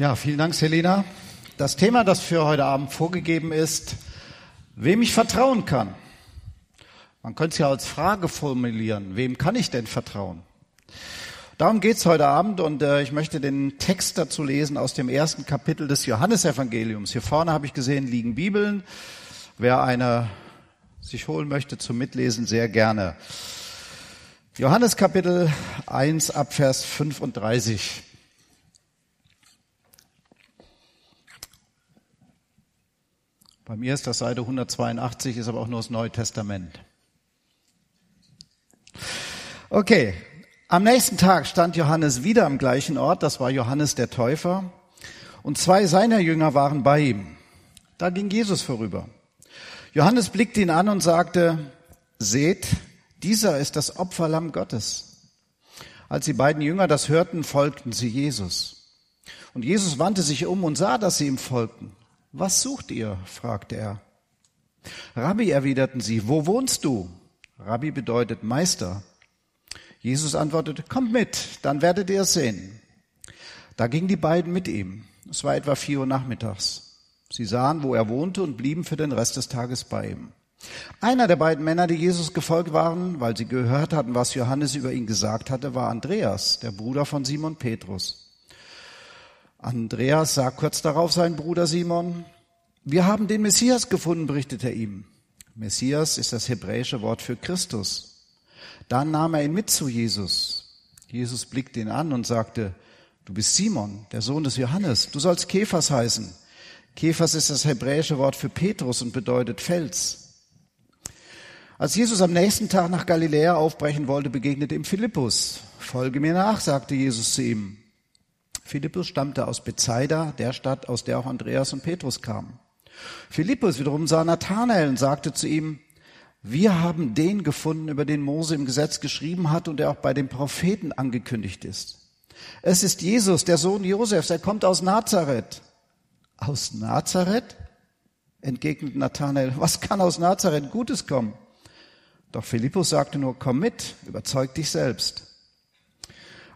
Ja, vielen Dank, Selina. Das Thema, das für heute Abend vorgegeben ist, wem ich vertrauen kann. Man könnte es ja als Frage formulieren, wem kann ich denn vertrauen? Darum geht's heute Abend und äh, ich möchte den Text dazu lesen aus dem ersten Kapitel des Johannesevangeliums. Hier vorne habe ich gesehen, liegen Bibeln. Wer eine sich holen möchte zum Mitlesen, sehr gerne. Johannes Kapitel 1 ab Vers 35. Bei mir ist das Seite 182, ist aber auch nur das Neue Testament. Okay, am nächsten Tag stand Johannes wieder am gleichen Ort, das war Johannes der Täufer, und zwei seiner Jünger waren bei ihm. Da ging Jesus vorüber. Johannes blickte ihn an und sagte, seht, dieser ist das Opferlamm Gottes. Als die beiden Jünger das hörten, folgten sie Jesus. Und Jesus wandte sich um und sah, dass sie ihm folgten. Was sucht ihr? fragte er. Rabbi, erwiderten sie, wo wohnst du? Rabbi bedeutet Meister. Jesus antwortete, kommt mit, dann werdet ihr es sehen. Da gingen die beiden mit ihm. Es war etwa vier Uhr nachmittags. Sie sahen, wo er wohnte und blieben für den Rest des Tages bei ihm. Einer der beiden Männer, die Jesus gefolgt waren, weil sie gehört hatten, was Johannes über ihn gesagt hatte, war Andreas, der Bruder von Simon Petrus. Andreas sah kurz darauf seinen Bruder Simon, wir haben den Messias gefunden, berichtet er ihm. Messias ist das hebräische Wort für Christus. Dann nahm er ihn mit zu Jesus. Jesus blickte ihn an und sagte, du bist Simon, der Sohn des Johannes, du sollst Kephas heißen. Kephas ist das hebräische Wort für Petrus und bedeutet Fels. Als Jesus am nächsten Tag nach Galiläa aufbrechen wollte, begegnete ihm Philippus. Folge mir nach, sagte Jesus zu ihm. Philippus stammte aus Bethsaida, der Stadt, aus der auch Andreas und Petrus kamen. Philippus wiederum sah Nathanael und sagte zu ihm, wir haben den gefunden, über den Mose im Gesetz geschrieben hat und der auch bei den Propheten angekündigt ist. Es ist Jesus, der Sohn Josefs, er kommt aus Nazareth. Aus Nazareth? entgegnet Nathanael, was kann aus Nazareth Gutes kommen? Doch Philippus sagte nur, komm mit, überzeug dich selbst.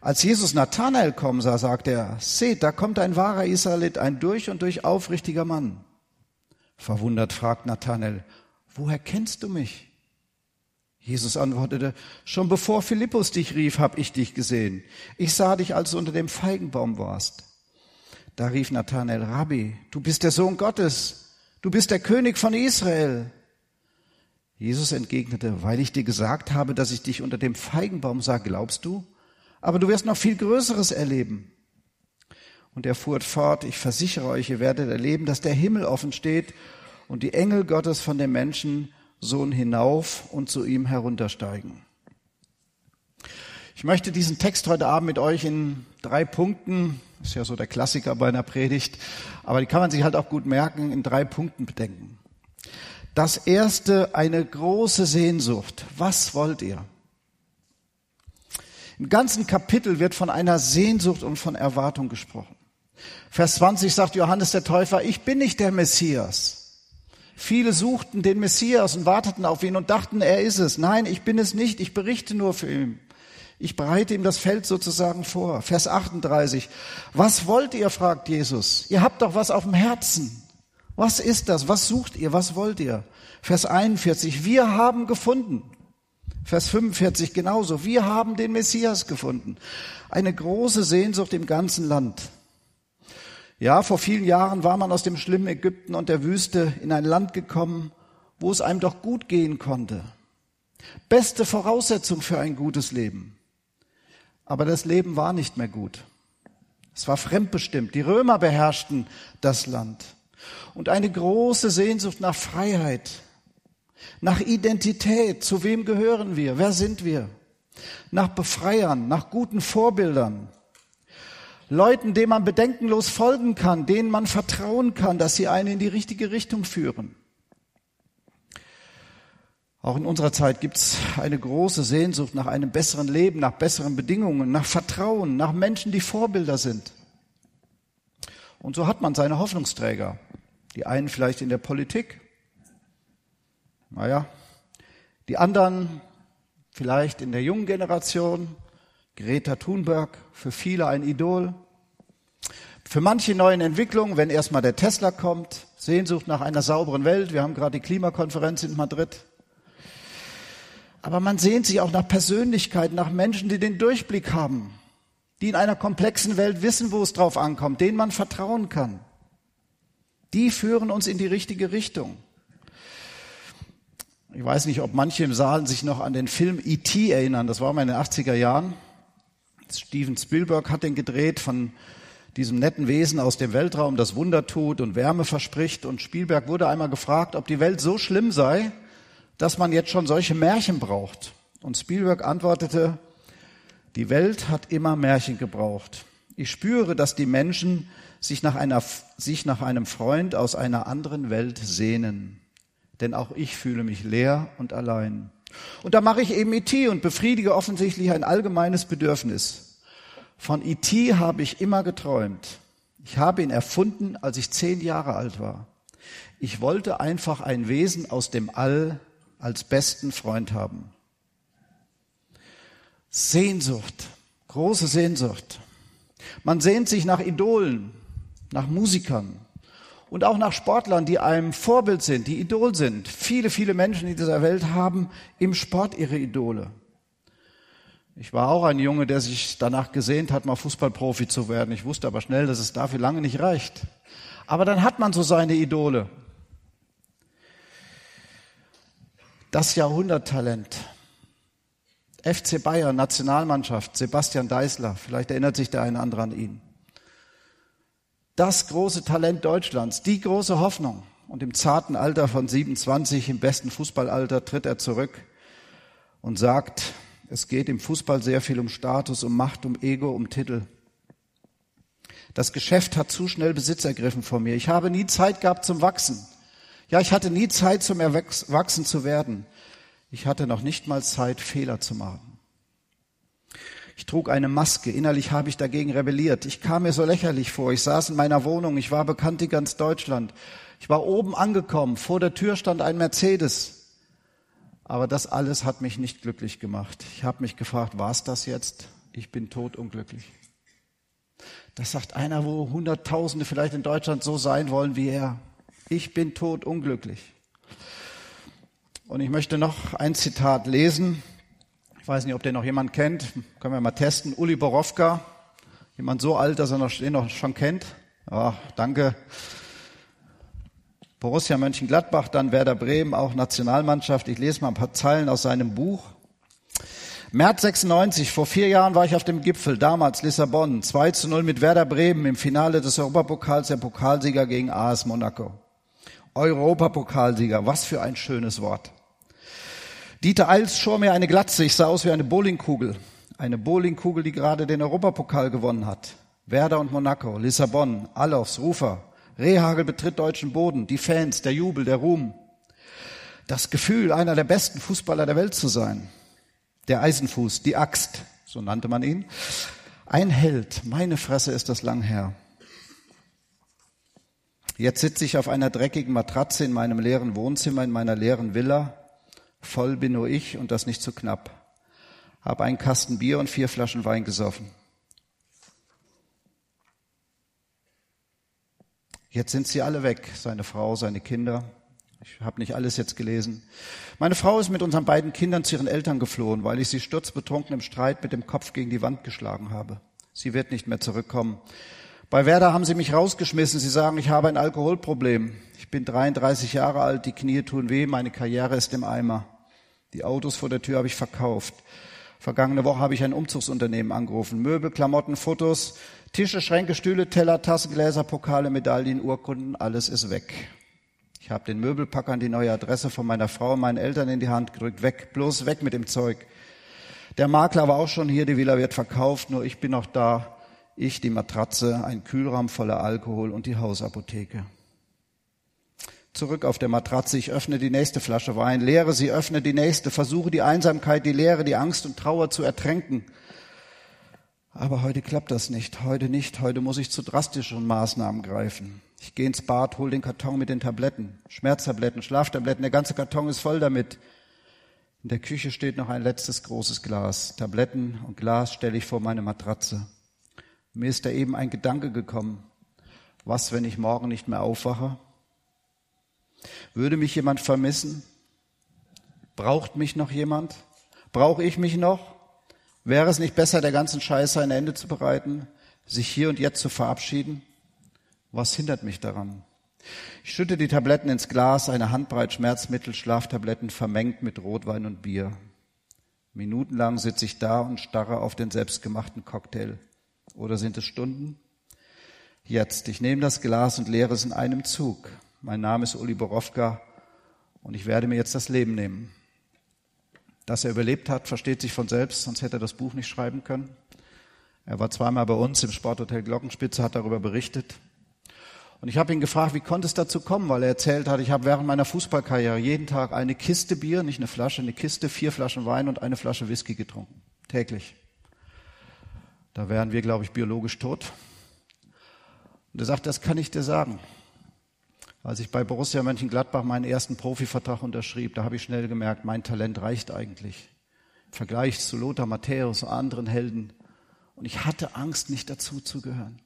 Als Jesus Nathanael kommen sah, sagte er, seht, da kommt ein wahrer Israelit, ein durch und durch aufrichtiger Mann. Verwundert fragt Nathanael, woher kennst du mich? Jesus antwortete, schon bevor Philippus dich rief, hab ich dich gesehen. Ich sah dich, als du unter dem Feigenbaum warst. Da rief Nathanael, Rabbi, du bist der Sohn Gottes, du bist der König von Israel. Jesus entgegnete, weil ich dir gesagt habe, dass ich dich unter dem Feigenbaum sah, glaubst du? Aber du wirst noch viel Größeres erleben. Und er fuhr fort, ich versichere euch, ihr werdet erleben, dass der Himmel offen steht und die Engel Gottes von dem Menschensohn hinauf und zu ihm heruntersteigen. Ich möchte diesen Text heute Abend mit euch in drei Punkten, ist ja so der Klassiker bei einer Predigt, aber die kann man sich halt auch gut merken, in drei Punkten bedenken. Das erste, eine große Sehnsucht. Was wollt ihr? Im ganzen Kapitel wird von einer Sehnsucht und von Erwartung gesprochen. Vers 20 sagt Johannes der Täufer, ich bin nicht der Messias. Viele suchten den Messias und warteten auf ihn und dachten, er ist es. Nein, ich bin es nicht, ich berichte nur für ihn. Ich bereite ihm das Feld sozusagen vor. Vers 38. Was wollt ihr? fragt Jesus. Ihr habt doch was auf dem Herzen. Was ist das? Was sucht ihr? Was wollt ihr? Vers 41. Wir haben gefunden. Vers 45 genauso. Wir haben den Messias gefunden. Eine große Sehnsucht im ganzen Land. Ja, vor vielen Jahren war man aus dem schlimmen Ägypten und der Wüste in ein Land gekommen, wo es einem doch gut gehen konnte. Beste Voraussetzung für ein gutes Leben. Aber das Leben war nicht mehr gut. Es war fremdbestimmt. Die Römer beherrschten das Land. Und eine große Sehnsucht nach Freiheit, nach Identität, zu wem gehören wir, wer sind wir, nach Befreiern, nach guten Vorbildern, Leuten, denen man bedenkenlos folgen kann, denen man vertrauen kann, dass sie einen in die richtige Richtung führen. Auch in unserer Zeit gibt es eine große Sehnsucht nach einem besseren Leben, nach besseren Bedingungen, nach Vertrauen, nach Menschen, die Vorbilder sind. Und so hat man seine Hoffnungsträger. Die einen vielleicht in der Politik, naja, die anderen vielleicht in der jungen Generation, Greta Thunberg, für viele ein Idol. Für manche neuen Entwicklungen, wenn erstmal der Tesla kommt, Sehnsucht nach einer sauberen Welt. Wir haben gerade die Klimakonferenz in Madrid. Aber man sehnt sich auch nach Persönlichkeiten, nach Menschen, die den Durchblick haben, die in einer komplexen Welt wissen, wo es drauf ankommt, denen man vertrauen kann. Die führen uns in die richtige Richtung. Ich weiß nicht, ob manche im Saal sich noch an den Film E.T. erinnern. Das war mal in den 80er Jahren. Steven Spielberg hat den gedreht von diesem netten Wesen aus dem Weltraum, das Wunder tut und Wärme verspricht. Und Spielberg wurde einmal gefragt, ob die Welt so schlimm sei, dass man jetzt schon solche Märchen braucht. Und Spielberg antwortete, die Welt hat immer Märchen gebraucht. Ich spüre, dass die Menschen sich nach, einer, sich nach einem Freund aus einer anderen Welt sehnen denn auch ich fühle mich leer und allein. Und da mache ich eben IT und befriedige offensichtlich ein allgemeines Bedürfnis. Von IT habe ich immer geträumt. Ich habe ihn erfunden, als ich zehn Jahre alt war. Ich wollte einfach ein Wesen aus dem All als besten Freund haben. Sehnsucht, große Sehnsucht. Man sehnt sich nach Idolen, nach Musikern, und auch nach Sportlern, die einem Vorbild sind, die Idol sind. Viele, viele Menschen in dieser Welt haben im Sport ihre Idole. Ich war auch ein Junge, der sich danach gesehnt hat, mal Fußballprofi zu werden. Ich wusste aber schnell, dass es dafür lange nicht reicht. Aber dann hat man so seine Idole. Das Jahrhunderttalent. FC Bayern, Nationalmannschaft, Sebastian Deißler. Vielleicht erinnert sich der eine andere an ihn das große Talent Deutschlands, die große Hoffnung. Und im zarten Alter von 27, im besten Fußballalter, tritt er zurück und sagt, es geht im Fußball sehr viel um Status, um Macht, um Ego, um Titel. Das Geschäft hat zu schnell Besitz ergriffen von mir. Ich habe nie Zeit gehabt zum Wachsen. Ja, ich hatte nie Zeit zum Erwachsen zu werden. Ich hatte noch nicht mal Zeit, Fehler zu machen. Ich trug eine Maske. Innerlich habe ich dagegen rebelliert. Ich kam mir so lächerlich vor. Ich saß in meiner Wohnung. Ich war bekannt in ganz Deutschland. Ich war oben angekommen. Vor der Tür stand ein Mercedes. Aber das alles hat mich nicht glücklich gemacht. Ich habe mich gefragt, war es das jetzt? Ich bin totunglücklich. Das sagt einer, wo Hunderttausende vielleicht in Deutschland so sein wollen wie er. Ich bin totunglücklich. Und ich möchte noch ein Zitat lesen ich weiß nicht, ob den noch jemand kennt. Können wir mal testen. Uli Borowka. Jemand so alt, dass er noch, den noch schon kennt. Ja, danke. Borussia Mönchengladbach, dann Werder Bremen, auch Nationalmannschaft. Ich lese mal ein paar Zeilen aus seinem Buch. März 96, vor vier Jahren war ich auf dem Gipfel, damals Lissabon, 2 zu 0 mit Werder Bremen im Finale des Europapokals, der Pokalsieger gegen AS Monaco. Europapokalsieger, was für ein schönes Wort. Dieter Eils schor mir eine Glatze. Ich sah aus wie eine Bowlingkugel. Eine Bowlingkugel, die gerade den Europapokal gewonnen hat. Werder und Monaco, Lissabon, Alofs, Rufer. Rehagel betritt deutschen Boden. Die Fans, der Jubel, der Ruhm. Das Gefühl, einer der besten Fußballer der Welt zu sein. Der Eisenfuß, die Axt, so nannte man ihn. Ein Held. Meine Fresse ist das lang her. Jetzt sitze ich auf einer dreckigen Matratze in meinem leeren Wohnzimmer, in meiner leeren Villa Voll bin nur ich und das nicht zu knapp. Hab einen Kasten Bier und vier Flaschen Wein gesoffen. Jetzt sind sie alle weg, seine Frau, seine Kinder. Ich habe nicht alles jetzt gelesen. Meine Frau ist mit unseren beiden Kindern zu ihren Eltern geflohen, weil ich sie sturzbetrunken im Streit mit dem Kopf gegen die Wand geschlagen habe. Sie wird nicht mehr zurückkommen. Bei Werder haben sie mich rausgeschmissen. Sie sagen, ich habe ein Alkoholproblem. Ich bin 33 Jahre alt, die Knie tun weh, meine Karriere ist im Eimer. Die Autos vor der Tür habe ich verkauft. Vergangene Woche habe ich ein Umzugsunternehmen angerufen. Möbel, Klamotten, Fotos, Tische, Schränke, Stühle, Teller, Tassen, Gläser, Pokale, Medaillen, Urkunden, alles ist weg. Ich habe den Möbelpackern die neue Adresse von meiner Frau und meinen Eltern in die Hand gedrückt. Weg, bloß weg mit dem Zeug. Der Makler war auch schon hier, die Villa wird verkauft, nur ich bin noch da. Ich, die Matratze, ein Kühlraum voller Alkohol und die Hausapotheke zurück auf der Matratze, ich öffne die nächste Flasche Wein, leere sie, öffne die nächste, versuche die Einsamkeit, die Leere, die Angst und Trauer zu ertränken. Aber heute klappt das nicht, heute nicht, heute muss ich zu drastischen Maßnahmen greifen. Ich gehe ins Bad, hol den Karton mit den Tabletten, Schmerztabletten, Schlaftabletten, der ganze Karton ist voll damit. In der Küche steht noch ein letztes großes Glas. Tabletten und Glas stelle ich vor meine Matratze. Mir ist da eben ein Gedanke gekommen. Was, wenn ich morgen nicht mehr aufwache? Würde mich jemand vermissen? Braucht mich noch jemand? Brauche ich mich noch? Wäre es nicht besser, der ganzen Scheiße ein Ende zu bereiten, sich hier und jetzt zu verabschieden? Was hindert mich daran? Ich schütte die Tabletten ins Glas, eine Handbreit Schmerzmittel, Schlaftabletten vermengt mit Rotwein und Bier. Minutenlang sitze ich da und starre auf den selbstgemachten Cocktail. Oder sind es Stunden? Jetzt, ich nehme das Glas und leere es in einem Zug. Mein Name ist Uli Borowka und ich werde mir jetzt das Leben nehmen. Dass er überlebt hat, versteht sich von selbst, sonst hätte er das Buch nicht schreiben können. Er war zweimal bei uns im Sporthotel Glockenspitze, hat darüber berichtet. Und ich habe ihn gefragt, wie konnte es dazu kommen, weil er erzählt hat, ich habe während meiner Fußballkarriere jeden Tag eine Kiste Bier, nicht eine Flasche, eine Kiste, vier Flaschen Wein und eine Flasche Whisky getrunken. Täglich. Da wären wir, glaube ich, biologisch tot. Und er sagt, das kann ich dir sagen. Als ich bei Borussia Mönchengladbach meinen ersten Profivertrag unterschrieb, da habe ich schnell gemerkt, mein Talent reicht eigentlich. Im Vergleich zu Lothar Matthäus und anderen Helden. Und ich hatte Angst, nicht dazuzugehören.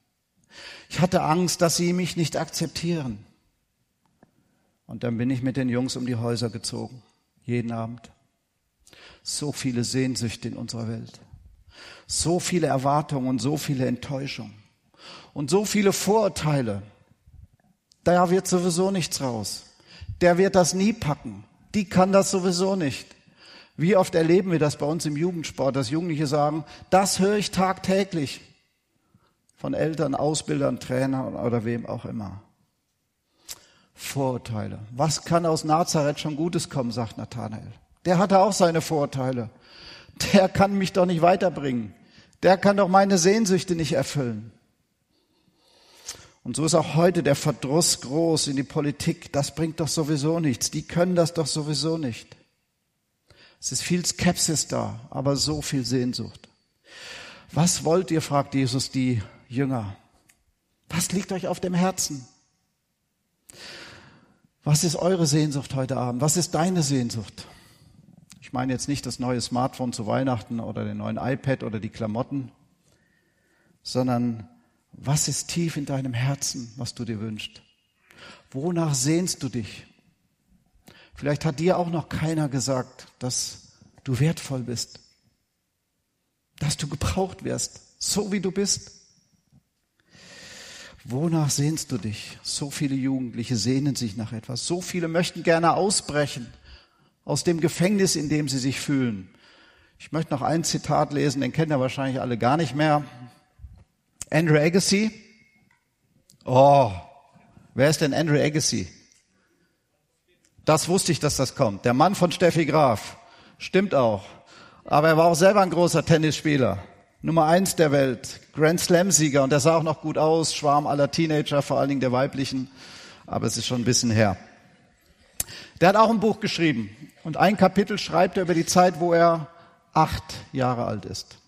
Ich hatte Angst, dass sie mich nicht akzeptieren. Und dann bin ich mit den Jungs um die Häuser gezogen, jeden Abend. So viele Sehnsüchte in unserer Welt, so viele Erwartungen und so viele Enttäuschungen und so viele Vorurteile. Da wird sowieso nichts raus. Der wird das nie packen. Die kann das sowieso nicht. Wie oft erleben wir das bei uns im Jugendsport, dass Jugendliche sagen, das höre ich tagtäglich von Eltern, Ausbildern, Trainern oder wem auch immer. Vorurteile. Was kann aus Nazareth schon Gutes kommen, sagt Nathanael. Der hatte auch seine Vorurteile. Der kann mich doch nicht weiterbringen. Der kann doch meine Sehnsüchte nicht erfüllen. Und so ist auch heute der Verdruss groß in die Politik. Das bringt doch sowieso nichts. Die können das doch sowieso nicht. Es ist viel Skepsis da, aber so viel Sehnsucht. Was wollt ihr, fragt Jesus die Jünger. Was liegt euch auf dem Herzen? Was ist eure Sehnsucht heute Abend? Was ist deine Sehnsucht? Ich meine jetzt nicht das neue Smartphone zu Weihnachten oder den neuen iPad oder die Klamotten, sondern was ist tief in deinem Herzen, was du dir wünschst? Wonach sehnst du dich? Vielleicht hat dir auch noch keiner gesagt, dass du wertvoll bist, dass du gebraucht wirst, so wie du bist. Wonach sehnst du dich? So viele Jugendliche sehnen sich nach etwas. So viele möchten gerne ausbrechen aus dem Gefängnis, in dem sie sich fühlen. Ich möchte noch ein Zitat lesen, den kennen ja wahrscheinlich alle gar nicht mehr. Andrew Agassi. Oh, wer ist denn Andrew Agassi? Das wusste ich, dass das kommt. Der Mann von Steffi Graf. Stimmt auch. Aber er war auch selber ein großer Tennisspieler. Nummer eins der Welt, Grand Slam-Sieger und der sah auch noch gut aus, Schwarm aller Teenager, vor allen Dingen der weiblichen, aber es ist schon ein bisschen her. Der hat auch ein Buch geschrieben und ein Kapitel schreibt er über die Zeit, wo er acht Jahre alt ist.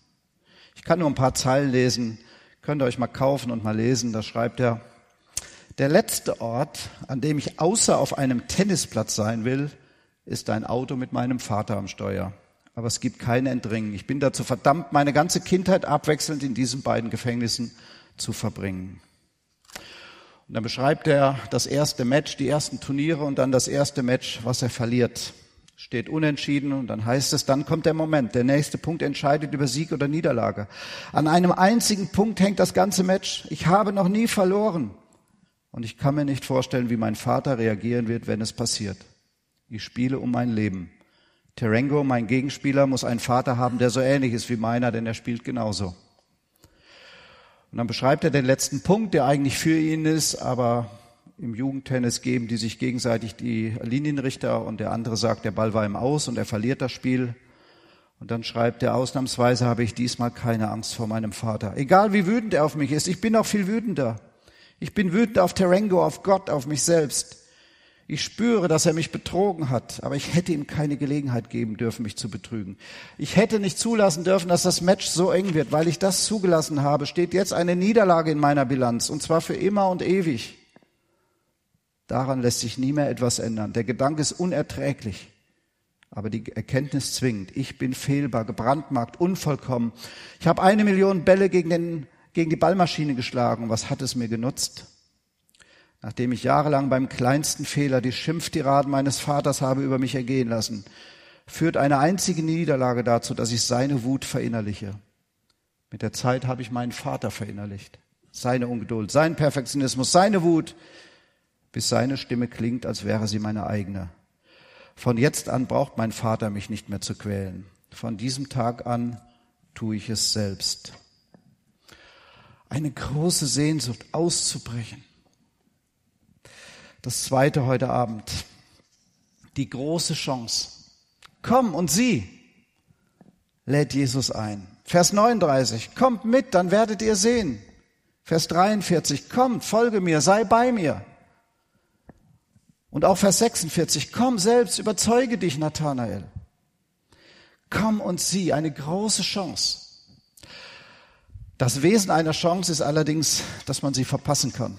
Ich kann nur ein paar Zeilen lesen, könnt ihr euch mal kaufen und mal lesen, da schreibt er, der letzte Ort, an dem ich außer auf einem Tennisplatz sein will, ist ein Auto mit meinem Vater am Steuer aber es gibt kein Entringen. Ich bin dazu verdammt, meine ganze Kindheit abwechselnd in diesen beiden Gefängnissen zu verbringen. Und dann beschreibt er das erste Match, die ersten Turniere und dann das erste Match, was er verliert. Steht unentschieden und dann heißt es, dann kommt der Moment. Der nächste Punkt entscheidet über Sieg oder Niederlage. An einem einzigen Punkt hängt das ganze Match. Ich habe noch nie verloren. Und ich kann mir nicht vorstellen, wie mein Vater reagieren wird, wenn es passiert. Ich spiele um mein Leben. Terengo, mein Gegenspieler, muss einen Vater haben, der so ähnlich ist wie meiner, denn er spielt genauso. Und dann beschreibt er den letzten Punkt, der eigentlich für ihn ist, aber im Jugendtennis geben die sich gegenseitig die Linienrichter und der andere sagt, der Ball war ihm aus und er verliert das Spiel. Und dann schreibt er, ausnahmsweise habe ich diesmal keine Angst vor meinem Vater. Egal wie wütend er auf mich ist, ich bin auch viel wütender. Ich bin wütend auf Terengo, auf Gott, auf mich selbst. Ich spüre, dass er mich betrogen hat, aber ich hätte ihm keine Gelegenheit geben dürfen, mich zu betrügen. Ich hätte nicht zulassen dürfen, dass das Match so eng wird. Weil ich das zugelassen habe, steht jetzt eine Niederlage in meiner Bilanz, und zwar für immer und ewig. Daran lässt sich nie mehr etwas ändern. Der Gedanke ist unerträglich, aber die Erkenntnis zwingt. Ich bin fehlbar, gebrandmarkt, unvollkommen. Ich habe eine Million Bälle gegen, den, gegen die Ballmaschine geschlagen. Was hat es mir genutzt? nachdem ich jahrelang beim kleinsten Fehler die Schimpftiraden meines Vaters habe über mich ergehen lassen, führt eine einzige Niederlage dazu, dass ich seine Wut verinnerliche. Mit der Zeit habe ich meinen Vater verinnerlicht. Seine Ungeduld, sein Perfektionismus, seine Wut, bis seine Stimme klingt, als wäre sie meine eigene. Von jetzt an braucht mein Vater mich nicht mehr zu quälen. Von diesem Tag an tue ich es selbst. Eine große Sehnsucht auszubrechen. Das zweite heute Abend. Die große Chance. Komm und sieh, lädt Jesus ein. Vers 39. Kommt mit, dann werdet ihr sehen. Vers 43. Kommt, folge mir, sei bei mir. Und auch Vers 46, komm selbst, überzeuge dich, Nathanael. Komm und sieh, eine große Chance. Das Wesen einer Chance ist allerdings, dass man sie verpassen kann.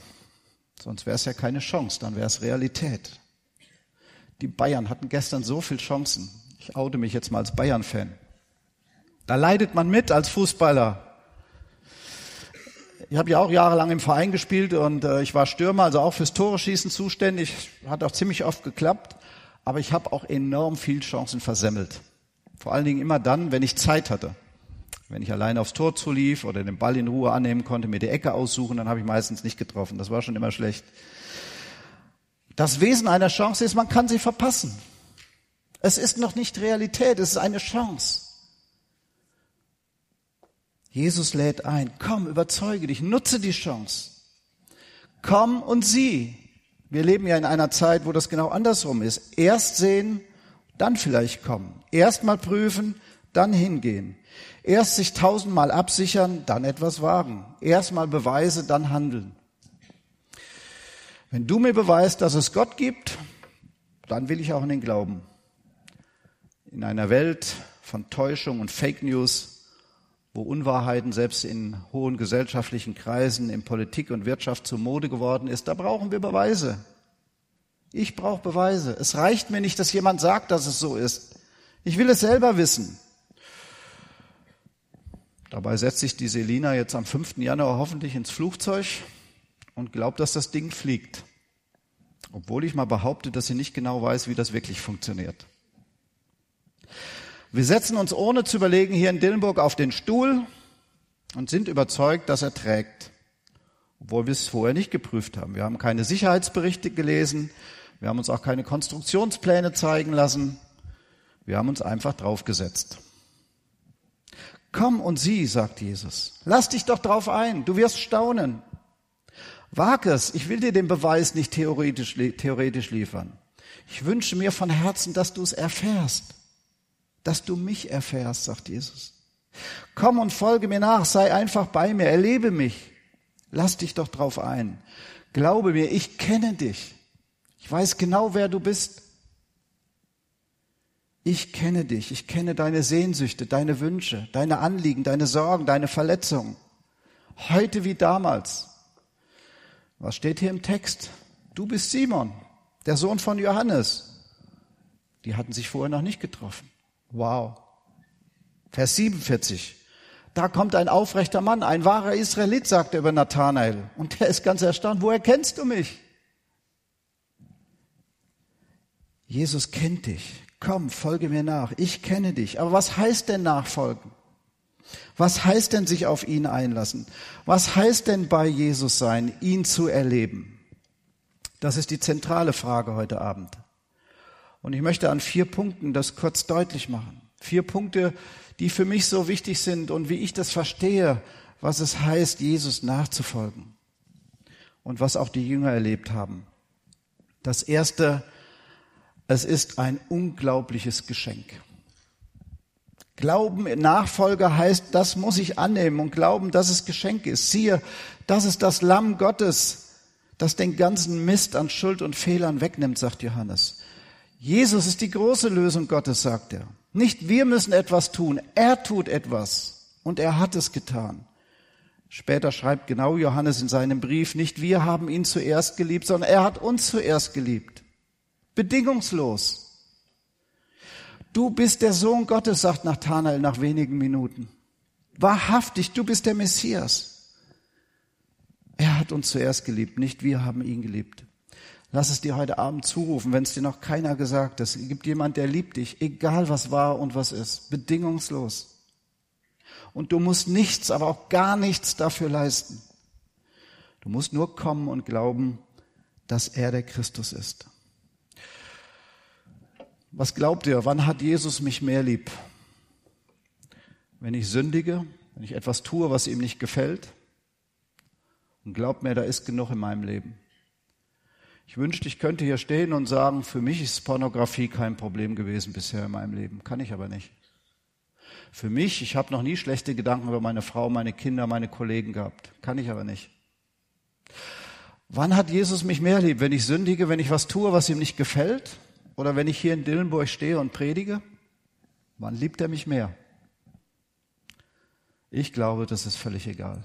Sonst wäre es ja keine Chance, dann wäre es Realität. Die Bayern hatten gestern so viele Chancen. Ich oute mich jetzt mal als Bayern-Fan. Da leidet man mit als Fußballer. Ich habe ja auch jahrelang im Verein gespielt und äh, ich war Stürmer, also auch fürs Tore schießen zuständig. Hat auch ziemlich oft geklappt, aber ich habe auch enorm viel Chancen versemmelt. Vor allen Dingen immer dann, wenn ich Zeit hatte. Wenn ich alleine aufs Tor zulief oder den Ball in Ruhe annehmen konnte, mir die Ecke aussuchen, dann habe ich meistens nicht getroffen. Das war schon immer schlecht. Das Wesen einer Chance ist, man kann sie verpassen. Es ist noch nicht Realität, es ist eine Chance. Jesus lädt ein, komm, überzeuge dich, nutze die Chance. Komm und sieh. Wir leben ja in einer Zeit, wo das genau andersrum ist. Erst sehen, dann vielleicht kommen. Erst mal prüfen, dann hingehen. Erst sich tausendmal absichern, dann etwas wagen. Erst mal Beweise, dann handeln. Wenn du mir beweist, dass es Gott gibt, dann will ich auch an den Glauben. In einer Welt von Täuschung und Fake News wo Unwahrheiten selbst in hohen gesellschaftlichen Kreisen, in Politik und Wirtschaft zur Mode geworden ist, da brauchen wir Beweise. Ich brauche Beweise. Es reicht mir nicht, dass jemand sagt, dass es so ist. Ich will es selber wissen. Dabei setzt sich die Selina jetzt am 5. Januar hoffentlich ins Flugzeug und glaubt, dass das Ding fliegt. Obwohl ich mal behaupte, dass sie nicht genau weiß, wie das wirklich funktioniert. Wir setzen uns ohne zu überlegen hier in Dillenburg auf den Stuhl und sind überzeugt, dass er trägt, obwohl wir es vorher nicht geprüft haben. Wir haben keine Sicherheitsberichte gelesen, wir haben uns auch keine Konstruktionspläne zeigen lassen, wir haben uns einfach draufgesetzt. Komm und sieh, sagt Jesus. Lass dich doch drauf ein, du wirst staunen. Wag es, ich will dir den Beweis nicht theoretisch, theoretisch liefern. Ich wünsche mir von Herzen, dass du es erfährst dass du mich erfährst, sagt Jesus. Komm und folge mir nach, sei einfach bei mir, erlebe mich. Lass dich doch drauf ein. Glaube mir, ich kenne dich. Ich weiß genau, wer du bist. Ich kenne dich, ich kenne deine Sehnsüchte, deine Wünsche, deine Anliegen, deine Sorgen, deine Verletzungen. Heute wie damals. Was steht hier im Text? Du bist Simon, der Sohn von Johannes. Die hatten sich vorher noch nicht getroffen. Wow. Vers 47. Da kommt ein aufrechter Mann, ein wahrer Israelit, sagt er über Nathanael. Und der ist ganz erstaunt. Woher kennst du mich? Jesus kennt dich. Komm, folge mir nach. Ich kenne dich. Aber was heißt denn nachfolgen? Was heißt denn sich auf ihn einlassen? Was heißt denn bei Jesus sein, ihn zu erleben? Das ist die zentrale Frage heute Abend. Und ich möchte an vier Punkten das kurz deutlich machen. Vier Punkte, die für mich so wichtig sind und wie ich das verstehe, was es heißt, Jesus nachzufolgen. Und was auch die Jünger erlebt haben. Das erste, es ist ein unglaubliches Geschenk. Glauben, Nachfolger heißt, das muss ich annehmen und glauben, dass es Geschenk ist. Siehe, das ist das Lamm Gottes, das den ganzen Mist an Schuld und Fehlern wegnimmt, sagt Johannes. Jesus ist die große Lösung Gottes, sagt er. Nicht wir müssen etwas tun, er tut etwas und er hat es getan. Später schreibt genau Johannes in seinem Brief, nicht wir haben ihn zuerst geliebt, sondern er hat uns zuerst geliebt. Bedingungslos. Du bist der Sohn Gottes, sagt Nathanael nach wenigen Minuten. Wahrhaftig, du bist der Messias. Er hat uns zuerst geliebt, nicht wir haben ihn geliebt. Lass es dir heute Abend zurufen, wenn es dir noch keiner gesagt hat. Es gibt jemand, der liebt dich, egal was war und was ist, bedingungslos. Und du musst nichts, aber auch gar nichts dafür leisten. Du musst nur kommen und glauben, dass er der Christus ist. Was glaubt ihr, wann hat Jesus mich mehr lieb? Wenn ich sündige, wenn ich etwas tue, was ihm nicht gefällt? Und glaubt mir, da ist genug in meinem Leben. Ich wünschte, ich könnte hier stehen und sagen, für mich ist Pornografie kein Problem gewesen bisher in meinem Leben. Kann ich aber nicht. Für mich, ich habe noch nie schlechte Gedanken über meine Frau, meine Kinder, meine Kollegen gehabt. Kann ich aber nicht. Wann hat Jesus mich mehr lieb? Wenn ich sündige, wenn ich was tue, was ihm nicht gefällt? Oder wenn ich hier in Dillenburg stehe und predige? Wann liebt er mich mehr? Ich glaube, das ist völlig egal.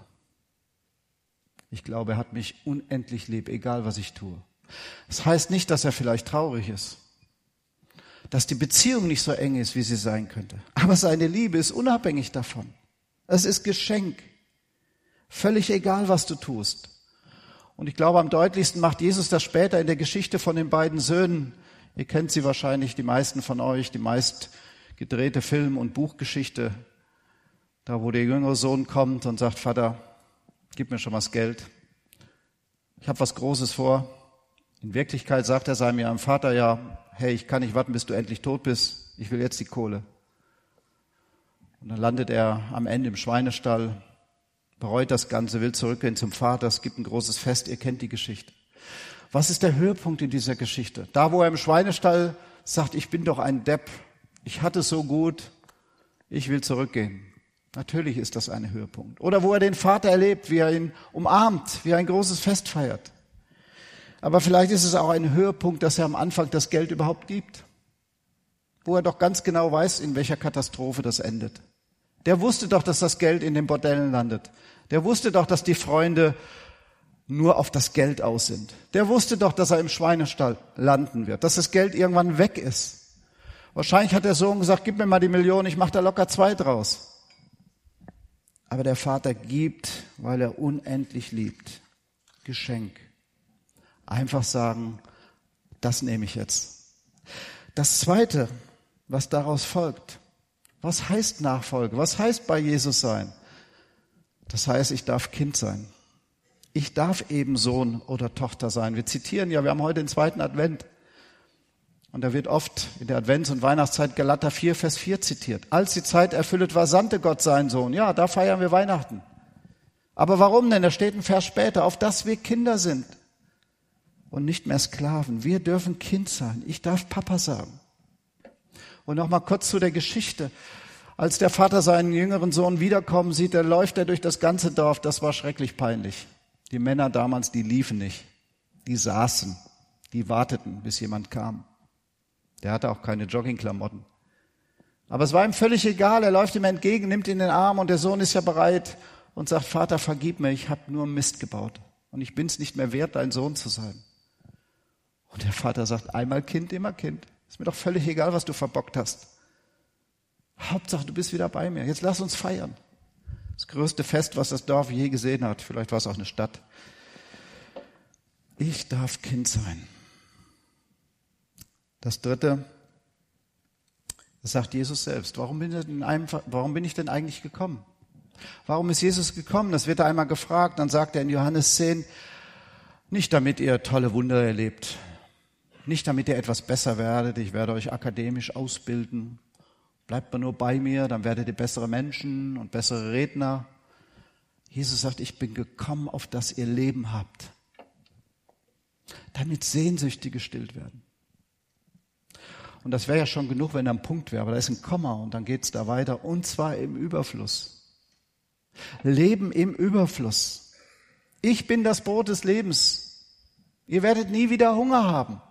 Ich glaube, er hat mich unendlich lieb, egal was ich tue. Das heißt nicht, dass er vielleicht traurig ist, dass die Beziehung nicht so eng ist, wie sie sein könnte. Aber seine Liebe ist unabhängig davon. Es ist Geschenk. Völlig egal, was du tust. Und ich glaube, am deutlichsten macht Jesus das später in der Geschichte von den beiden Söhnen. Ihr kennt sie wahrscheinlich, die meisten von euch, die meist gedrehte Film- und Buchgeschichte. Da, wo der jüngere Sohn kommt und sagt, Vater, gib mir schon was Geld. Ich habe was Großes vor. In Wirklichkeit sagt er seinem ihrem Vater ja, hey, ich kann nicht warten, bis du endlich tot bist. Ich will jetzt die Kohle. Und dann landet er am Ende im Schweinestall, bereut das Ganze, will zurückgehen zum Vater. Es gibt ein großes Fest. Ihr kennt die Geschichte. Was ist der Höhepunkt in dieser Geschichte? Da, wo er im Schweinestall sagt, ich bin doch ein Depp. Ich hatte es so gut. Ich will zurückgehen. Natürlich ist das ein Höhepunkt. Oder wo er den Vater erlebt, wie er ihn umarmt, wie er ein großes Fest feiert. Aber vielleicht ist es auch ein Höhepunkt, dass er am Anfang das Geld überhaupt gibt. Wo er doch ganz genau weiß, in welcher Katastrophe das endet. Der wusste doch, dass das Geld in den Bordellen landet. Der wusste doch, dass die Freunde nur auf das Geld aus sind. Der wusste doch, dass er im Schweinestall landen wird, dass das Geld irgendwann weg ist. Wahrscheinlich hat der Sohn gesagt, gib mir mal die Million, ich mache da locker zwei draus. Aber der Vater gibt, weil er unendlich liebt. Geschenk. Einfach sagen, das nehme ich jetzt. Das Zweite, was daraus folgt, was heißt Nachfolge? Was heißt bei Jesus sein? Das heißt, ich darf Kind sein. Ich darf eben Sohn oder Tochter sein. Wir zitieren ja, wir haben heute den zweiten Advent. Und da wird oft in der Advents- und Weihnachtszeit Galater 4, Vers 4 zitiert. Als die Zeit erfüllt war, sandte Gott seinen Sohn. Ja, da feiern wir Weihnachten. Aber warum denn? Da steht ein Vers später, auf dass wir Kinder sind und nicht mehr Sklaven. Wir dürfen Kind sein. Ich darf Papa sagen. Und noch mal kurz zu der Geschichte. Als der Vater seinen jüngeren Sohn wiederkommen sieht, da läuft er durch das ganze Dorf. Das war schrecklich peinlich. Die Männer damals, die liefen nicht. Die saßen. Die warteten, bis jemand kam. Der hatte auch keine Joggingklamotten. Aber es war ihm völlig egal. Er läuft ihm entgegen, nimmt ihn in den Arm und der Sohn ist ja bereit und sagt, Vater, vergib mir, ich habe nur Mist gebaut. Und ich bin es nicht mehr wert, dein Sohn zu sein. Und der Vater sagt, einmal Kind, immer Kind. Ist mir doch völlig egal, was du verbockt hast. Hauptsache, du bist wieder bei mir. Jetzt lass uns feiern. Das größte Fest, was das Dorf je gesehen hat. Vielleicht war es auch eine Stadt. Ich darf Kind sein. Das dritte, das sagt Jesus selbst. Warum bin, ich denn einfach, warum bin ich denn eigentlich gekommen? Warum ist Jesus gekommen? Das wird er einmal gefragt. Dann sagt er in Johannes 10, nicht damit ihr tolle Wunder erlebt, nicht damit ihr etwas besser werdet. Ich werde euch akademisch ausbilden. Bleibt mal nur bei mir, dann werdet ihr bessere Menschen und bessere Redner. Jesus sagt, ich bin gekommen, auf das ihr Leben habt. Damit Sehnsüchte gestillt werden. Und das wäre ja schon genug, wenn da ein Punkt wäre, aber da ist ein Komma und dann geht's da weiter. Und zwar im Überfluss. Leben im Überfluss. Ich bin das Brot des Lebens. Ihr werdet nie wieder Hunger haben.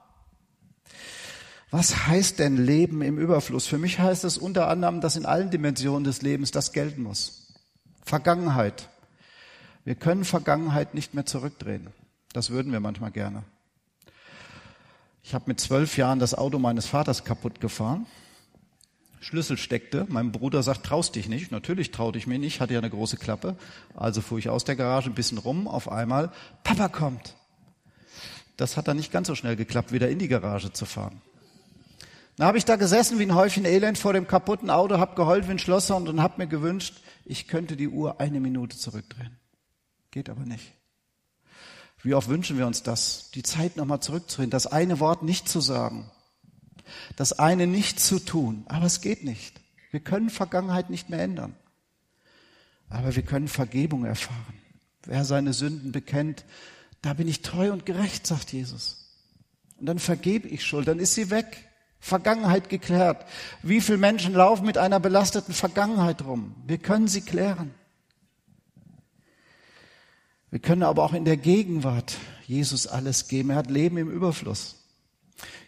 Was heißt denn Leben im Überfluss? Für mich heißt es unter anderem, dass in allen Dimensionen des Lebens das gelten muss. Vergangenheit. Wir können Vergangenheit nicht mehr zurückdrehen. Das würden wir manchmal gerne. Ich habe mit zwölf Jahren das Auto meines Vaters kaputt gefahren. Schlüssel steckte. Mein Bruder sagt, traust dich nicht. Natürlich traute ich mich nicht, hatte ja eine große Klappe. Also fuhr ich aus der Garage ein bisschen rum. Auf einmal, Papa kommt. Das hat dann nicht ganz so schnell geklappt, wieder in die Garage zu fahren. Dann habe ich da gesessen wie ein Häufchen Elend vor dem kaputten Auto, habe geheult wie ein Schlosser und habe mir gewünscht, ich könnte die Uhr eine Minute zurückdrehen. Geht aber nicht. Wie oft wünschen wir uns das, die Zeit nochmal zurückzudrehen, das eine Wort nicht zu sagen, das eine nicht zu tun. Aber es geht nicht. Wir können Vergangenheit nicht mehr ändern. Aber wir können Vergebung erfahren. Wer seine Sünden bekennt, da bin ich treu und gerecht, sagt Jesus. Und dann vergebe ich Schuld, dann ist sie weg. Vergangenheit geklärt. Wie viele Menschen laufen mit einer belasteten Vergangenheit rum? Wir können sie klären. Wir können aber auch in der Gegenwart Jesus alles geben. Er hat Leben im Überfluss.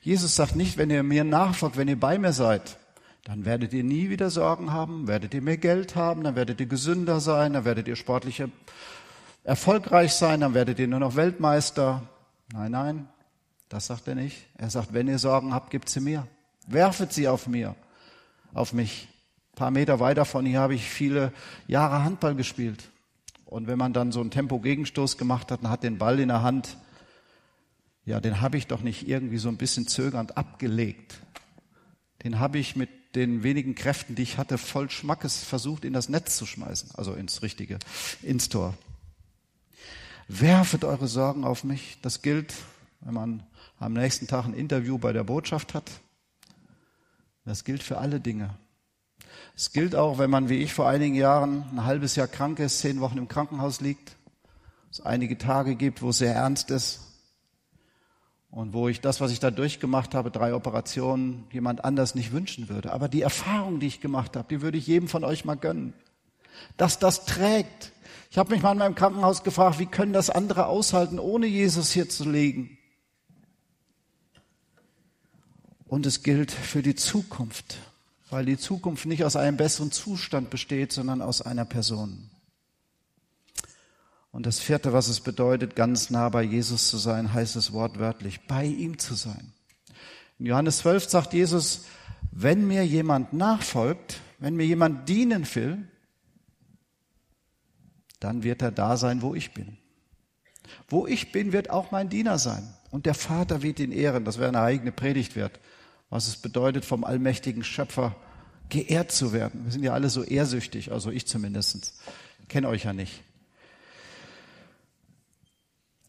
Jesus sagt nicht, wenn ihr mir nachfolgt, wenn ihr bei mir seid, dann werdet ihr nie wieder Sorgen haben, werdet ihr mehr Geld haben, dann werdet ihr gesünder sein, dann werdet ihr sportlich erfolgreich sein, dann werdet ihr nur noch Weltmeister. Nein, nein, das sagt er nicht. Er sagt, wenn ihr Sorgen habt, gebt sie mir. Werfet sie auf mir, auf mich. Ein paar Meter weiter von hier habe ich viele Jahre Handball gespielt. Und wenn man dann so einen Tempo-Gegenstoß gemacht hat und hat den Ball in der Hand, ja, den habe ich doch nicht irgendwie so ein bisschen zögernd abgelegt. Den habe ich mit den wenigen Kräften, die ich hatte, voll Schmackes versucht, in das Netz zu schmeißen, also ins richtige, ins Tor. Werfet eure Sorgen auf mich. Das gilt, wenn man am nächsten Tag ein Interview bei der Botschaft hat. Das gilt für alle Dinge. Es gilt auch, wenn man wie ich vor einigen Jahren ein halbes Jahr krank ist, zehn Wochen im Krankenhaus liegt, es einige Tage gibt, wo es sehr ernst ist, und wo ich das, was ich da durchgemacht habe, drei Operationen, jemand anders nicht wünschen würde. Aber die Erfahrung, die ich gemacht habe, die würde ich jedem von euch mal gönnen. Dass das trägt. Ich habe mich mal in meinem Krankenhaus gefragt, wie können das andere aushalten, ohne Jesus hier zu legen? Und es gilt für die Zukunft, weil die Zukunft nicht aus einem besseren Zustand besteht, sondern aus einer Person. Und das vierte, was es bedeutet, ganz nah bei Jesus zu sein, heißt es wortwörtlich, bei ihm zu sein. In Johannes 12 sagt Jesus, wenn mir jemand nachfolgt, wenn mir jemand dienen will, dann wird er da sein, wo ich bin. Wo ich bin, wird auch mein Diener sein. Und der Vater wird ihn ehren. Das wäre eine eigene Predigt wert. Was es bedeutet, vom allmächtigen Schöpfer geehrt zu werden. Wir sind ja alle so ehrsüchtig, also ich zumindest. Kenne euch ja nicht.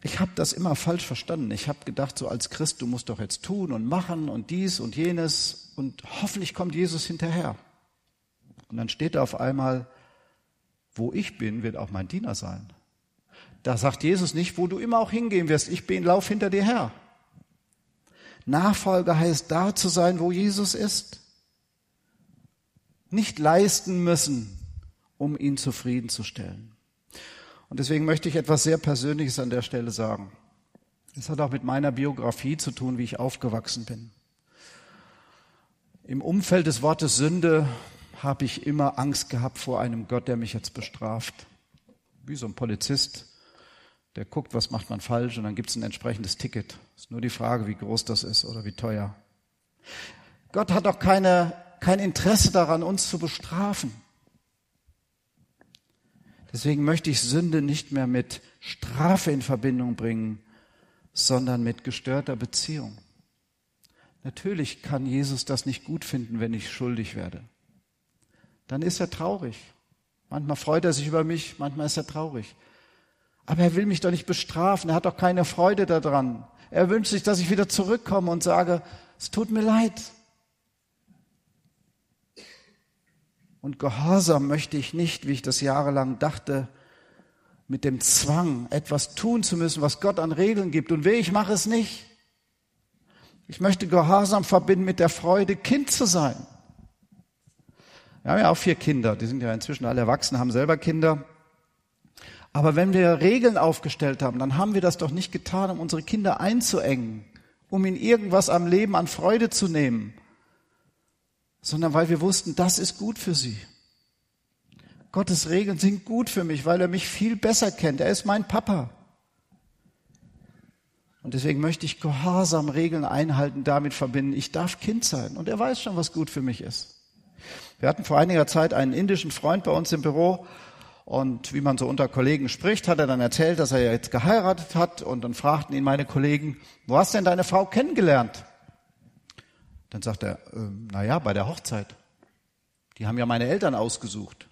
Ich habe das immer falsch verstanden. Ich habe gedacht, so als Christ, du musst doch jetzt tun und machen und dies und jenes und hoffentlich kommt Jesus hinterher. Und dann steht da auf einmal, wo ich bin, wird auch mein Diener sein. Da sagt Jesus nicht, wo du immer auch hingehen wirst, ich bin, lauf hinter dir her. Nachfolger heißt da zu sein, wo Jesus ist. Nicht leisten müssen, um ihn zufriedenzustellen. Und deswegen möchte ich etwas sehr Persönliches an der Stelle sagen. Es hat auch mit meiner Biografie zu tun, wie ich aufgewachsen bin. Im Umfeld des Wortes Sünde habe ich immer Angst gehabt vor einem Gott, der mich jetzt bestraft. Wie so ein Polizist, der guckt, was macht man falsch und dann gibt es ein entsprechendes Ticket. Ist nur die Frage, wie groß das ist oder wie teuer. Gott hat auch keine, kein Interesse daran, uns zu bestrafen. Deswegen möchte ich Sünde nicht mehr mit Strafe in Verbindung bringen, sondern mit gestörter Beziehung. Natürlich kann Jesus das nicht gut finden, wenn ich schuldig werde. Dann ist er traurig. Manchmal freut er sich über mich, manchmal ist er traurig. Aber er will mich doch nicht bestrafen, er hat doch keine Freude daran. Er wünscht sich, dass ich wieder zurückkomme und sage, es tut mir leid, Und Gehorsam möchte ich nicht, wie ich das jahrelang dachte, mit dem Zwang, etwas tun zu müssen, was Gott an Regeln gibt. Und weh, ich mache es nicht. Ich möchte Gehorsam verbinden mit der Freude, Kind zu sein. Wir haben ja auch vier Kinder, die sind ja inzwischen alle erwachsen, haben selber Kinder. Aber wenn wir Regeln aufgestellt haben, dann haben wir das doch nicht getan, um unsere Kinder einzuengen, um ihnen irgendwas am Leben an Freude zu nehmen, sondern weil wir wussten, das ist gut für sie. Gottes Regeln sind gut für mich, weil er mich viel besser kennt. Er ist mein Papa. Und deswegen möchte ich gehorsam Regeln einhalten, damit verbinden, ich darf Kind sein. Und er weiß schon, was gut für mich ist. Wir hatten vor einiger Zeit einen indischen Freund bei uns im Büro und wie man so unter Kollegen spricht, hat er dann erzählt, dass er jetzt geheiratet hat und dann fragten ihn meine Kollegen, wo hast denn deine Frau kennengelernt? Dann sagt er, äh, na ja, bei der Hochzeit. Die haben ja meine Eltern ausgesucht.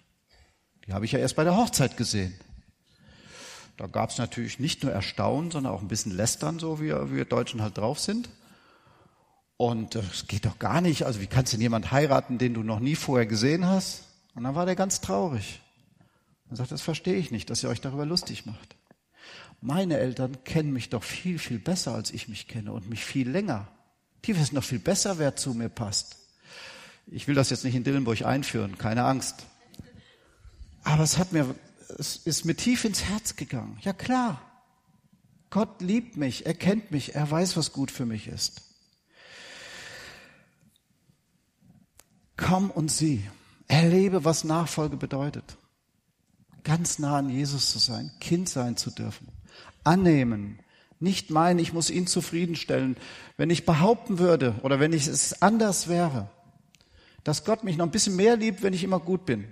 Die habe ich ja erst bei der Hochzeit gesehen. Da gab es natürlich nicht nur Erstaunen, sondern auch ein bisschen Lästern, so wie wir Deutschen halt drauf sind. Und äh, es geht doch gar nicht. Also wie kannst du denn jemand heiraten, den du noch nie vorher gesehen hast? Und dann war der ganz traurig. Er sagt, das verstehe ich nicht, dass ihr euch darüber lustig macht. Meine Eltern kennen mich doch viel, viel besser, als ich mich kenne und mich viel länger. Die wissen doch viel besser, wer zu mir passt. Ich will das jetzt nicht in Dillenburg einführen, keine Angst. Aber es hat mir es ist mir tief ins Herz gegangen. Ja klar, Gott liebt mich, er kennt mich, er weiß, was gut für mich ist. Komm und sieh, erlebe, was Nachfolge bedeutet. Ganz nah an Jesus zu sein, Kind sein zu dürfen, annehmen, nicht meinen, ich muss ihn zufriedenstellen. Wenn ich behaupten würde oder wenn ich es anders wäre, dass Gott mich noch ein bisschen mehr liebt, wenn ich immer gut bin,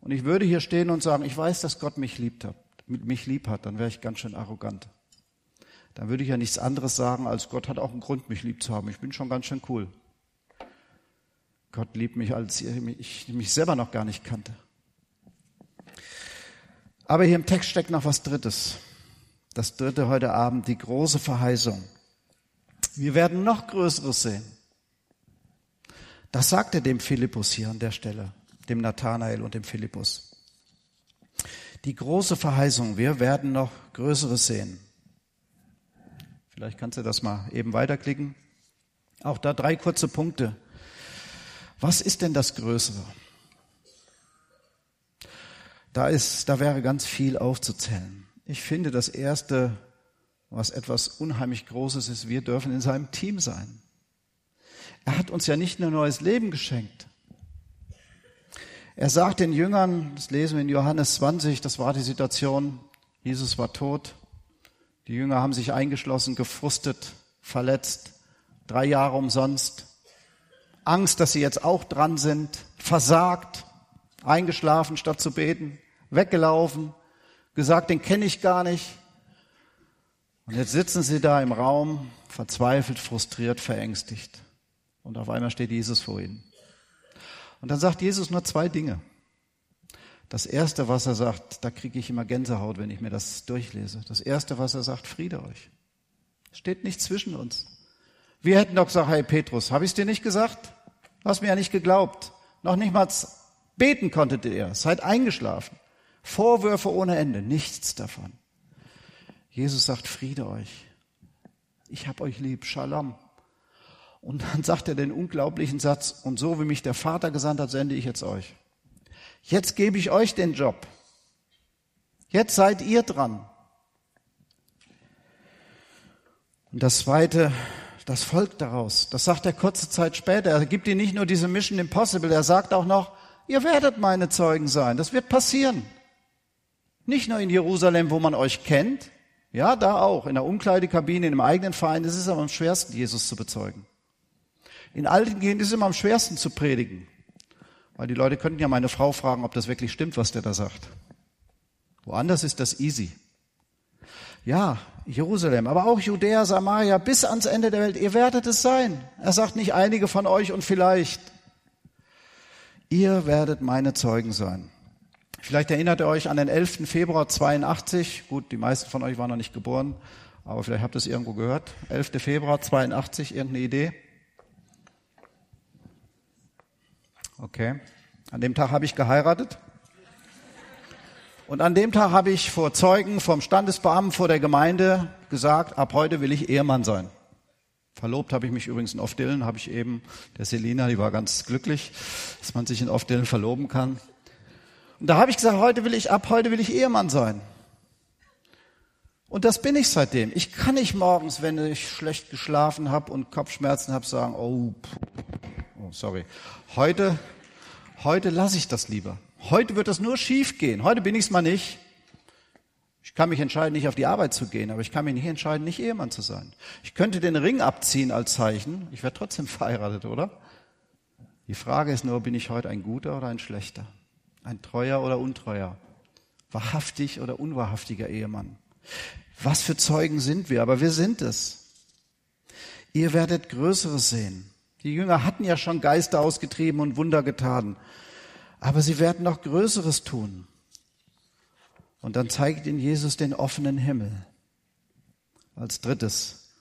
und ich würde hier stehen und sagen, ich weiß, dass Gott mich liebt hat, mich lieb hat, dann wäre ich ganz schön arrogant. Dann würde ich ja nichts anderes sagen, als Gott hat auch einen Grund, mich lieb zu haben. Ich bin schon ganz schön cool. Gott liebt mich, als ich mich selber noch gar nicht kannte. Aber hier im Text steckt noch was Drittes. Das dritte heute Abend, die große Verheißung. Wir werden noch Größeres sehen. Das sagt er dem Philippus hier an der Stelle dem Nathanael und dem Philippus. Die große Verheißung, wir werden noch Größeres sehen. Vielleicht kannst du das mal eben weiterklicken. Auch da drei kurze Punkte. Was ist denn das Größere? Da ist, da wäre ganz viel aufzuzählen. Ich finde, das erste, was etwas unheimlich Großes ist, wir dürfen in seinem Team sein. Er hat uns ja nicht nur neues Leben geschenkt, er sagt den Jüngern, das lesen wir in Johannes 20, das war die Situation, Jesus war tot. Die Jünger haben sich eingeschlossen, gefrustet, verletzt, drei Jahre umsonst. Angst, dass sie jetzt auch dran sind, versagt, eingeschlafen statt zu beten, weggelaufen, gesagt, den kenne ich gar nicht. Und jetzt sitzen sie da im Raum, verzweifelt, frustriert, verängstigt. Und auf einmal steht Jesus vor ihnen. Und dann sagt Jesus nur zwei Dinge. Das erste, was er sagt, da kriege ich immer Gänsehaut, wenn ich mir das durchlese. Das erste, was er sagt, Friede euch. Steht nicht zwischen uns. Wir hätten doch gesagt, hey Petrus, habe ich es dir nicht gesagt? Du hast mir ja nicht geglaubt. Noch nicht mal beten konntet ihr. Seid eingeschlafen. Vorwürfe ohne Ende. Nichts davon. Jesus sagt, Friede euch. Ich hab euch lieb. Shalom. Und dann sagt er den unglaublichen Satz, und so wie mich der Vater gesandt hat, sende ich jetzt euch. Jetzt gebe ich euch den Job. Jetzt seid ihr dran. Und das zweite, das folgt daraus. Das sagt er kurze Zeit später. Er gibt ihnen nicht nur diese Mission Impossible, er sagt auch noch, ihr werdet meine Zeugen sein. Das wird passieren. Nicht nur in Jerusalem, wo man euch kennt. Ja, da auch. In der Umkleidekabine, in dem eigenen Verein. Es ist aber am schwersten, Jesus zu bezeugen. In allen Gegenden ist es immer am schwersten zu predigen. Weil die Leute könnten ja meine Frau fragen, ob das wirklich stimmt, was der da sagt. Woanders ist das easy. Ja, Jerusalem, aber auch Judäa, Samaria, bis ans Ende der Welt. Ihr werdet es sein. Er sagt nicht einige von euch und vielleicht. Ihr werdet meine Zeugen sein. Vielleicht erinnert ihr euch an den 11. Februar 82. Gut, die meisten von euch waren noch nicht geboren, aber vielleicht habt ihr es irgendwo gehört. 11. Februar 82, irgendeine Idee? Okay. An dem Tag habe ich geheiratet. Und an dem Tag habe ich vor Zeugen, vom Standesbeamten, vor der Gemeinde gesagt, ab heute will ich Ehemann sein. Verlobt habe ich mich übrigens in Offdillen, habe ich eben, der Selina, die war ganz glücklich, dass man sich in Offdillen verloben kann. Und da habe ich gesagt, heute will ich, ab heute will ich Ehemann sein. Und das bin ich seitdem. Ich kann nicht morgens, wenn ich schlecht geschlafen habe und Kopfschmerzen habe, sagen, oh, oh sorry, Heute, heute lasse ich das lieber. Heute wird das nur schief gehen. Heute bin ich es mal nicht. Ich kann mich entscheiden, nicht auf die Arbeit zu gehen, aber ich kann mich nicht entscheiden, nicht Ehemann zu sein. Ich könnte den Ring abziehen als Zeichen. Ich werde trotzdem verheiratet, oder? Die Frage ist nur, bin ich heute ein guter oder ein schlechter? Ein treuer oder untreuer? Wahrhaftig oder unwahrhaftiger Ehemann? Was für Zeugen sind wir? Aber wir sind es. Ihr werdet Größeres sehen. Die Jünger hatten ja schon Geister ausgetrieben und Wunder getan. Aber sie werden noch Größeres tun. Und dann zeigt ihnen Jesus den offenen Himmel. Als drittes.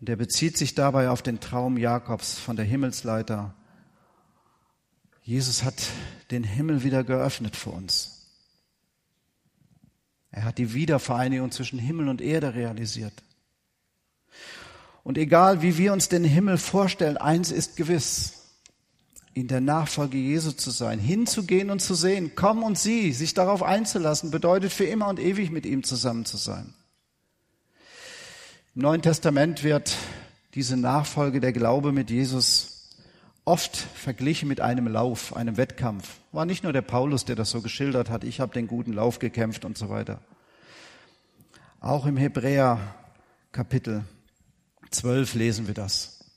Und er bezieht sich dabei auf den Traum Jakobs von der Himmelsleiter. Jesus hat den Himmel wieder geöffnet für uns. Er hat die Wiedervereinigung zwischen Himmel und Erde realisiert. Und egal, wie wir uns den Himmel vorstellen, eins ist gewiss, in der Nachfolge Jesu zu sein, hinzugehen und zu sehen, komm und sieh, sich darauf einzulassen, bedeutet für immer und ewig mit ihm zusammen zu sein. Im Neuen Testament wird diese Nachfolge, der Glaube mit Jesus oft verglichen mit einem Lauf, einem Wettkampf. War nicht nur der Paulus, der das so geschildert hat, ich habe den guten Lauf gekämpft und so weiter. Auch im Hebräer Kapitel 12 lesen wir das.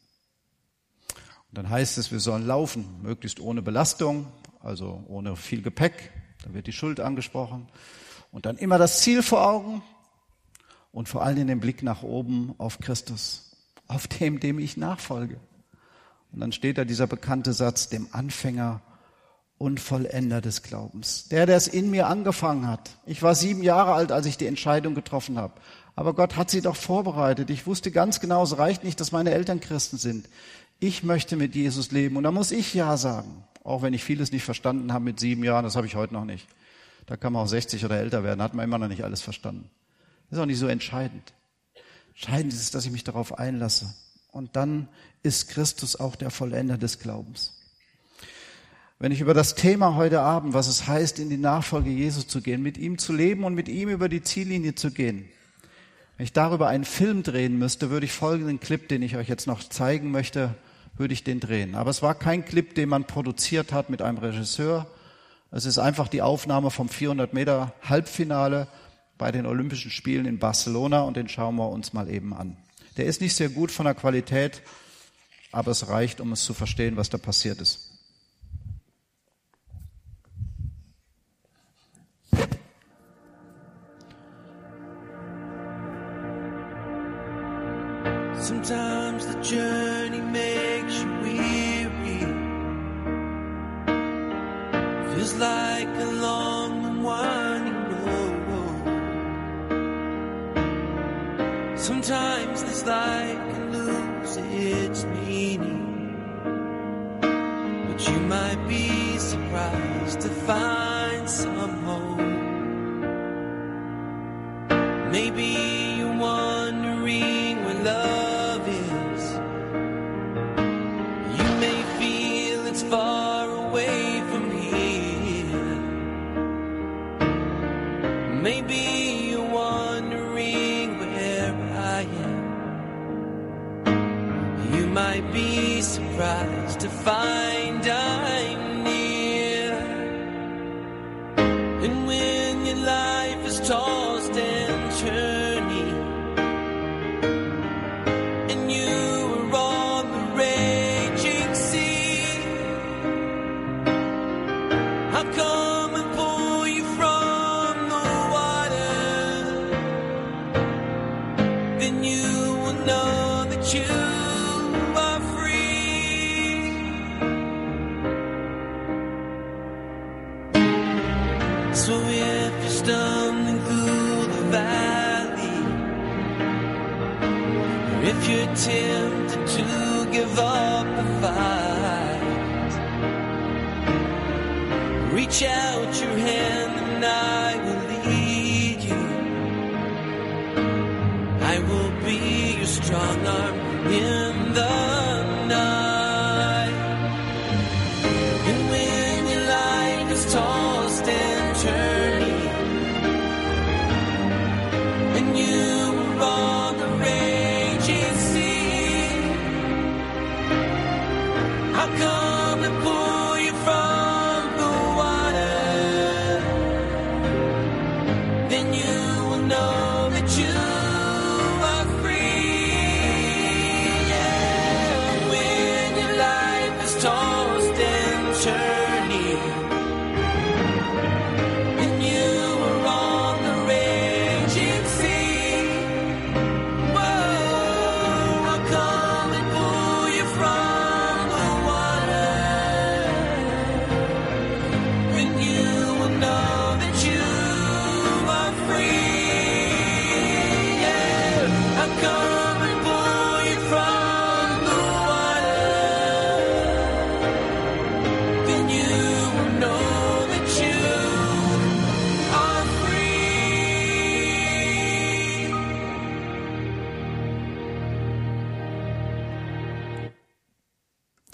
Und dann heißt es, wir sollen laufen, möglichst ohne Belastung, also ohne viel Gepäck. Da wird die Schuld angesprochen. Und dann immer das Ziel vor Augen und vor allem den Blick nach oben auf Christus, auf dem, dem ich nachfolge. Und dann steht da dieser bekannte Satz, dem Anfänger und Vollender des Glaubens. Der, der es in mir angefangen hat. Ich war sieben Jahre alt, als ich die Entscheidung getroffen habe. Aber Gott hat sie doch vorbereitet. Ich wusste ganz genau, es reicht nicht, dass meine Eltern Christen sind. Ich möchte mit Jesus leben und da muss ich Ja sagen. Auch wenn ich vieles nicht verstanden habe mit sieben Jahren, das habe ich heute noch nicht. Da kann man auch 60 oder älter werden, hat man immer noch nicht alles verstanden. Das ist auch nicht so entscheidend. Entscheidend ist, dass ich mich darauf einlasse. Und dann ist Christus auch der Vollender des Glaubens. Wenn ich über das Thema heute Abend, was es heißt, in die Nachfolge Jesu zu gehen, mit ihm zu leben und mit ihm über die Ziellinie zu gehen, wenn ich darüber einen Film drehen müsste, würde ich folgenden Clip, den ich euch jetzt noch zeigen möchte, würde ich den drehen. Aber es war kein Clip, den man produziert hat mit einem Regisseur. Es ist einfach die Aufnahme vom 400 Meter Halbfinale bei den Olympischen Spielen in Barcelona und den schauen wir uns mal eben an. Der ist nicht sehr gut von der Qualität, aber es reicht, um es zu verstehen, was da passiert ist. Sometimes the journey makes you weary. Feels like Life can lose its meaning. But you might be surprised to find some hope. Maybe Come child.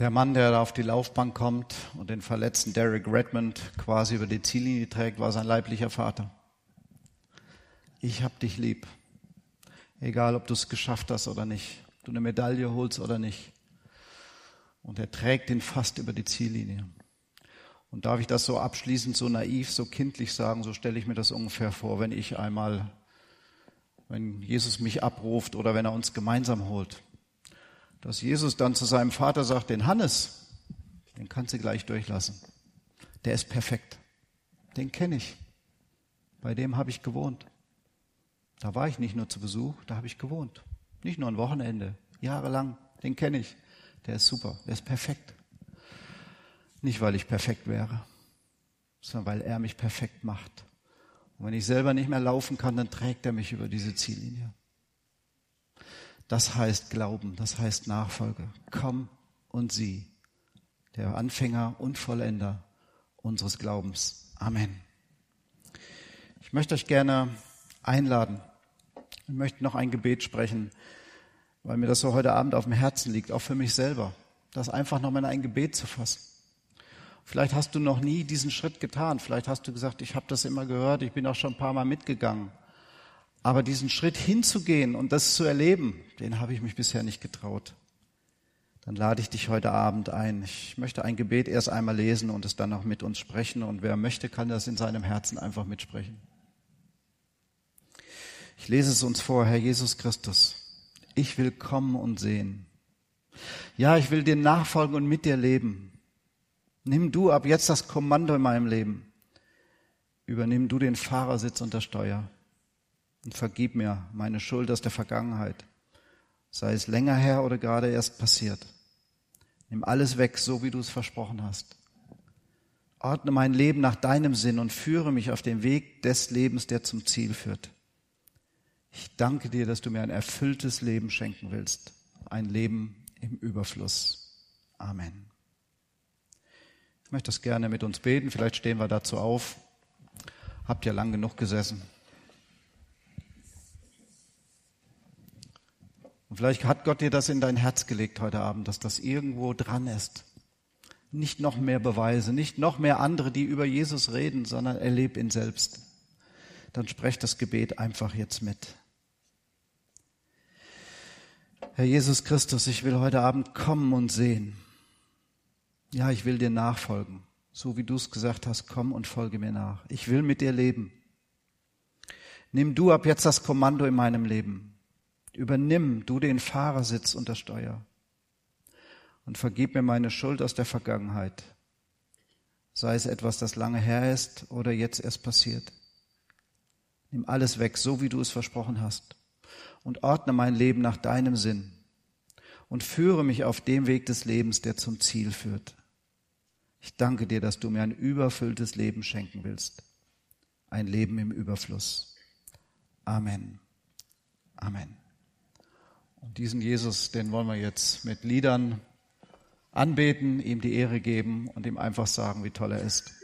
Der Mann, der da auf die Laufbahn kommt und den verletzten Derek Redmond quasi über die Ziellinie trägt, war sein leiblicher Vater. Ich hab dich lieb. Egal, ob du es geschafft hast oder nicht, du eine Medaille holst oder nicht. Und er trägt ihn fast über die Ziellinie. Und darf ich das so abschließend, so naiv, so kindlich sagen, so stelle ich mir das ungefähr vor, wenn ich einmal, wenn Jesus mich abruft oder wenn er uns gemeinsam holt dass Jesus dann zu seinem Vater sagt, den Hannes, den kannst du gleich durchlassen. Der ist perfekt. Den kenne ich. Bei dem habe ich gewohnt. Da war ich nicht nur zu Besuch, da habe ich gewohnt. Nicht nur ein Wochenende, jahrelang. Den kenne ich. Der ist super, der ist perfekt. Nicht, weil ich perfekt wäre, sondern weil er mich perfekt macht. Und wenn ich selber nicht mehr laufen kann, dann trägt er mich über diese Ziellinie. Das heißt Glauben, das heißt Nachfolge. Komm und sieh, der Anfänger und Vollender unseres Glaubens. Amen. Ich möchte euch gerne einladen. Ich möchte noch ein Gebet sprechen, weil mir das so heute Abend auf dem Herzen liegt, auch für mich selber, das einfach nochmal in ein Gebet zu fassen. Vielleicht hast du noch nie diesen Schritt getan. Vielleicht hast du gesagt, ich habe das immer gehört, ich bin auch schon ein paar Mal mitgegangen. Aber diesen Schritt hinzugehen und das zu erleben, den habe ich mich bisher nicht getraut. Dann lade ich dich heute Abend ein. Ich möchte ein Gebet erst einmal lesen und es dann auch mit uns sprechen. Und wer möchte, kann das in seinem Herzen einfach mitsprechen. Ich lese es uns vor, Herr Jesus Christus. Ich will kommen und sehen. Ja, ich will dir nachfolgen und mit dir leben. Nimm du ab jetzt das Kommando in meinem Leben. Übernimm du den Fahrersitz und das Steuer und vergib mir meine Schuld aus der Vergangenheit, sei es länger her oder gerade erst passiert. Nimm alles weg, so wie du es versprochen hast. Ordne mein Leben nach deinem Sinn und führe mich auf den Weg des Lebens, der zum Ziel führt. Ich danke dir, dass du mir ein erfülltes Leben schenken willst, ein Leben im Überfluss. Amen. Ich möchte das gerne mit uns beten, vielleicht stehen wir dazu auf. Habt ja lang genug gesessen. Und vielleicht hat Gott dir das in dein Herz gelegt heute Abend, dass das irgendwo dran ist. Nicht noch mehr Beweise, nicht noch mehr andere, die über Jesus reden, sondern erleb ihn selbst. Dann sprech das Gebet einfach jetzt mit. Herr Jesus Christus, ich will heute Abend kommen und sehen. Ja, ich will dir nachfolgen. So wie du es gesagt hast, komm und folge mir nach. Ich will mit dir leben. Nimm du ab jetzt das Kommando in meinem Leben. Übernimm du den Fahrersitz und das Steuer und vergib mir meine Schuld aus der Vergangenheit, sei es etwas, das lange her ist oder jetzt erst passiert. Nimm alles weg, so wie du es versprochen hast, und ordne mein Leben nach deinem Sinn und führe mich auf dem Weg des Lebens, der zum Ziel führt. Ich danke dir, dass du mir ein überfülltes Leben schenken willst, ein Leben im Überfluss. Amen. Amen. Und diesen Jesus, den wollen wir jetzt mit Liedern anbeten, ihm die Ehre geben und ihm einfach sagen, wie toll er ist.